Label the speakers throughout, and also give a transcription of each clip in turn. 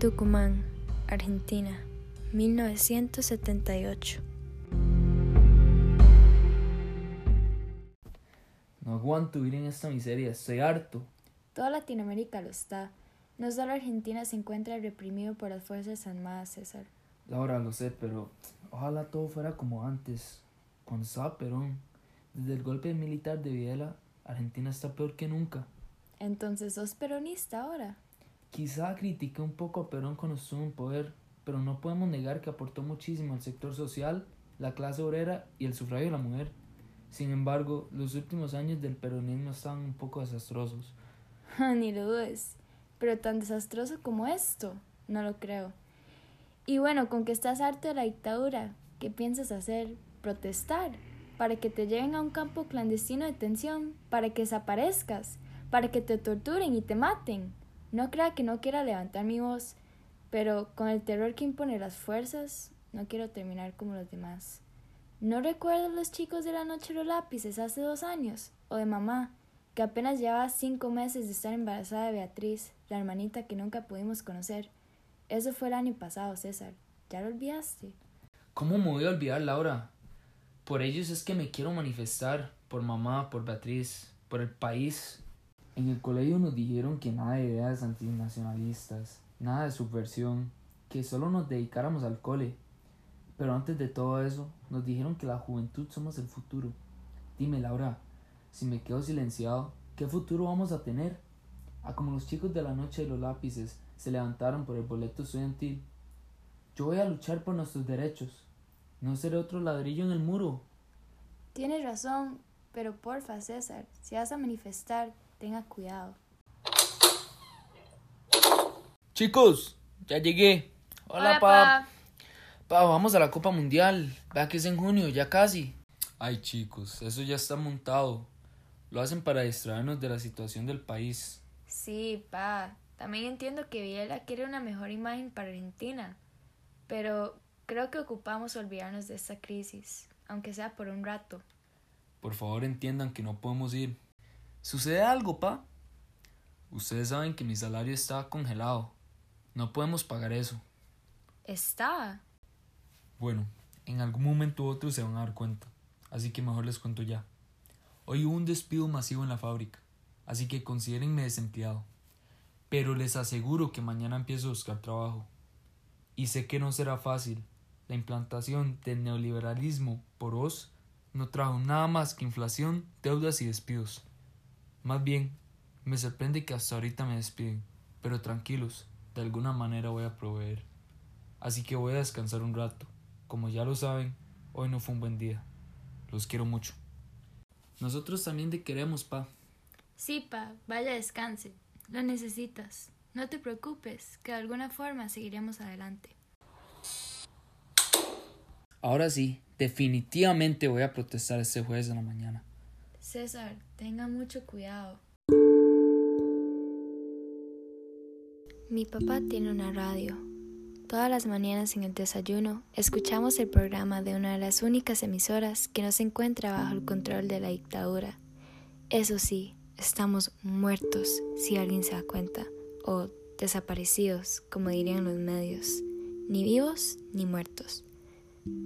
Speaker 1: Tucumán, Argentina, 1978.
Speaker 2: No aguanto vivir en esta miseria, estoy harto.
Speaker 1: Toda Latinoamérica lo está. No solo Argentina se encuentra reprimido por las Fuerzas Armadas, César.
Speaker 2: Laura, lo sé, pero ojalá todo fuera como antes, estaba Perón. Desde el golpe militar de Videla, Argentina está peor que nunca.
Speaker 1: Entonces, ¿sos peronista ahora?
Speaker 2: Quizá critiqué un poco a Perón cuando estuvo en poder, pero no podemos negar que aportó muchísimo al sector social, la clase obrera y el sufragio de la mujer. Sin embargo, los últimos años del peronismo estaban un poco desastrosos.
Speaker 1: Ni lo dudes. Pero tan desastroso como esto, no lo creo. Y bueno, con que estás harto de la dictadura, ¿qué piensas hacer? ¿Protestar? ¿Para que te lleven a un campo clandestino de detención? ¿Para que desaparezcas? ¿Para que te torturen y te maten? No crea que no quiera levantar mi voz, pero con el terror que impone las fuerzas, no quiero terminar como los demás. ¿No recuerdas los chicos de la noche de los lápices hace dos años? ¿O de mamá, que apenas llevaba cinco meses de estar embarazada de Beatriz, la hermanita que nunca pudimos conocer? Eso fue el año pasado, César. ¿Ya lo olvidaste?
Speaker 2: ¿Cómo me voy a olvidar, Laura? Por ellos es que me quiero manifestar, por mamá, por Beatriz, por el país. En el colegio nos dijeron que nada de ideas antinacionalistas, nada de subversión, que solo nos dedicáramos al cole, pero antes de todo eso, nos dijeron que la juventud somos el futuro. Dime, Laura, si me quedo silenciado, ¿qué futuro vamos a tener? A como los chicos de la noche de los lápices se levantaron por el boleto estudiantil. Yo voy a luchar por nuestros derechos. No seré otro ladrillo en el muro.
Speaker 1: Tienes razón, pero porfa, César, si vas a manifestar, tenga cuidado.
Speaker 2: Chicos, ya llegué. Hola,
Speaker 1: Hola
Speaker 2: pa. Pa, vamos a la Copa Mundial. Vea que es en junio, ya casi. Ay, chicos, eso ya está montado. Lo hacen para distraernos de la situación del país.
Speaker 1: Sí, pa. También entiendo que Viela quiere una mejor imagen para Argentina. Pero creo que ocupamos olvidarnos de esta crisis, aunque sea por un rato.
Speaker 2: Por favor, entiendan que no podemos ir. ¿Sucede algo, pa? Ustedes saben que mi salario está congelado. No podemos pagar eso.
Speaker 1: Está.
Speaker 2: Bueno, en algún momento u otro se van a dar cuenta, así que mejor les cuento ya. Hoy hubo un despido masivo en la fábrica, así que considérenme desempleado. Pero les aseguro que mañana empiezo a buscar trabajo. Y sé que no será fácil. La implantación del neoliberalismo por vos no trajo nada más que inflación, deudas y despidos. Más bien, me sorprende que hasta ahorita me despiden, pero tranquilos, de alguna manera voy a proveer. Así que voy a descansar un rato. Como ya lo saben, hoy no fue un buen día. Los quiero mucho. Nosotros también te queremos, pa.
Speaker 1: Sí, pa, vaya descanse. Lo necesitas. No te preocupes, que de alguna forma seguiremos adelante.
Speaker 2: Ahora sí, definitivamente voy a protestar este jueves de la mañana.
Speaker 1: César, tenga mucho cuidado. Mi papá tiene una radio. Todas las mañanas en el desayuno escuchamos el programa de una de las únicas emisoras que no se encuentra bajo el control de la dictadura. Eso sí, estamos muertos si alguien se da cuenta, o desaparecidos, como dirían los medios, ni vivos ni muertos.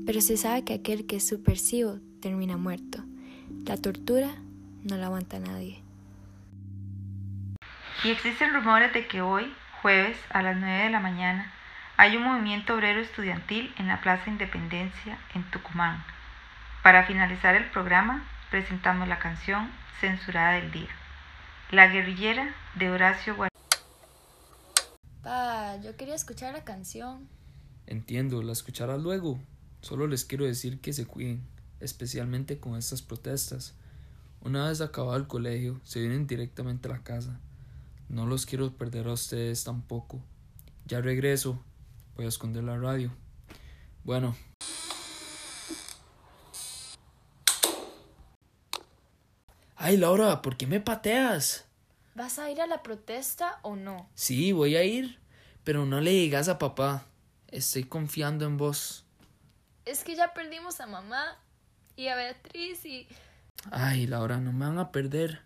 Speaker 1: Pero se sabe que aquel que es subversivo termina muerto. La tortura no la aguanta nadie.
Speaker 3: Y existen rumores de que hoy, jueves, a las 9 de la mañana, hay un movimiento obrero estudiantil en la Plaza Independencia, en Tucumán. Para finalizar el programa, presentamos la canción Censurada del Día. La guerrillera de Horacio Guar
Speaker 1: Pa, yo quería escuchar la canción.
Speaker 2: Entiendo, la escucharás luego. Solo les quiero decir que se cuiden, especialmente con estas protestas. Una vez acabado el colegio, se vienen directamente a la casa. No los quiero perder a ustedes tampoco. Ya regreso. Voy a esconder la radio. Bueno. Ay, Laura, ¿por qué me pateas?
Speaker 1: ¿Vas a ir a la protesta o no?
Speaker 2: Sí, voy a ir, pero no le digas a papá. Estoy confiando en vos.
Speaker 1: Es que ya perdimos a mamá y a Beatriz y...
Speaker 2: Ay, Laura, no me van a perder.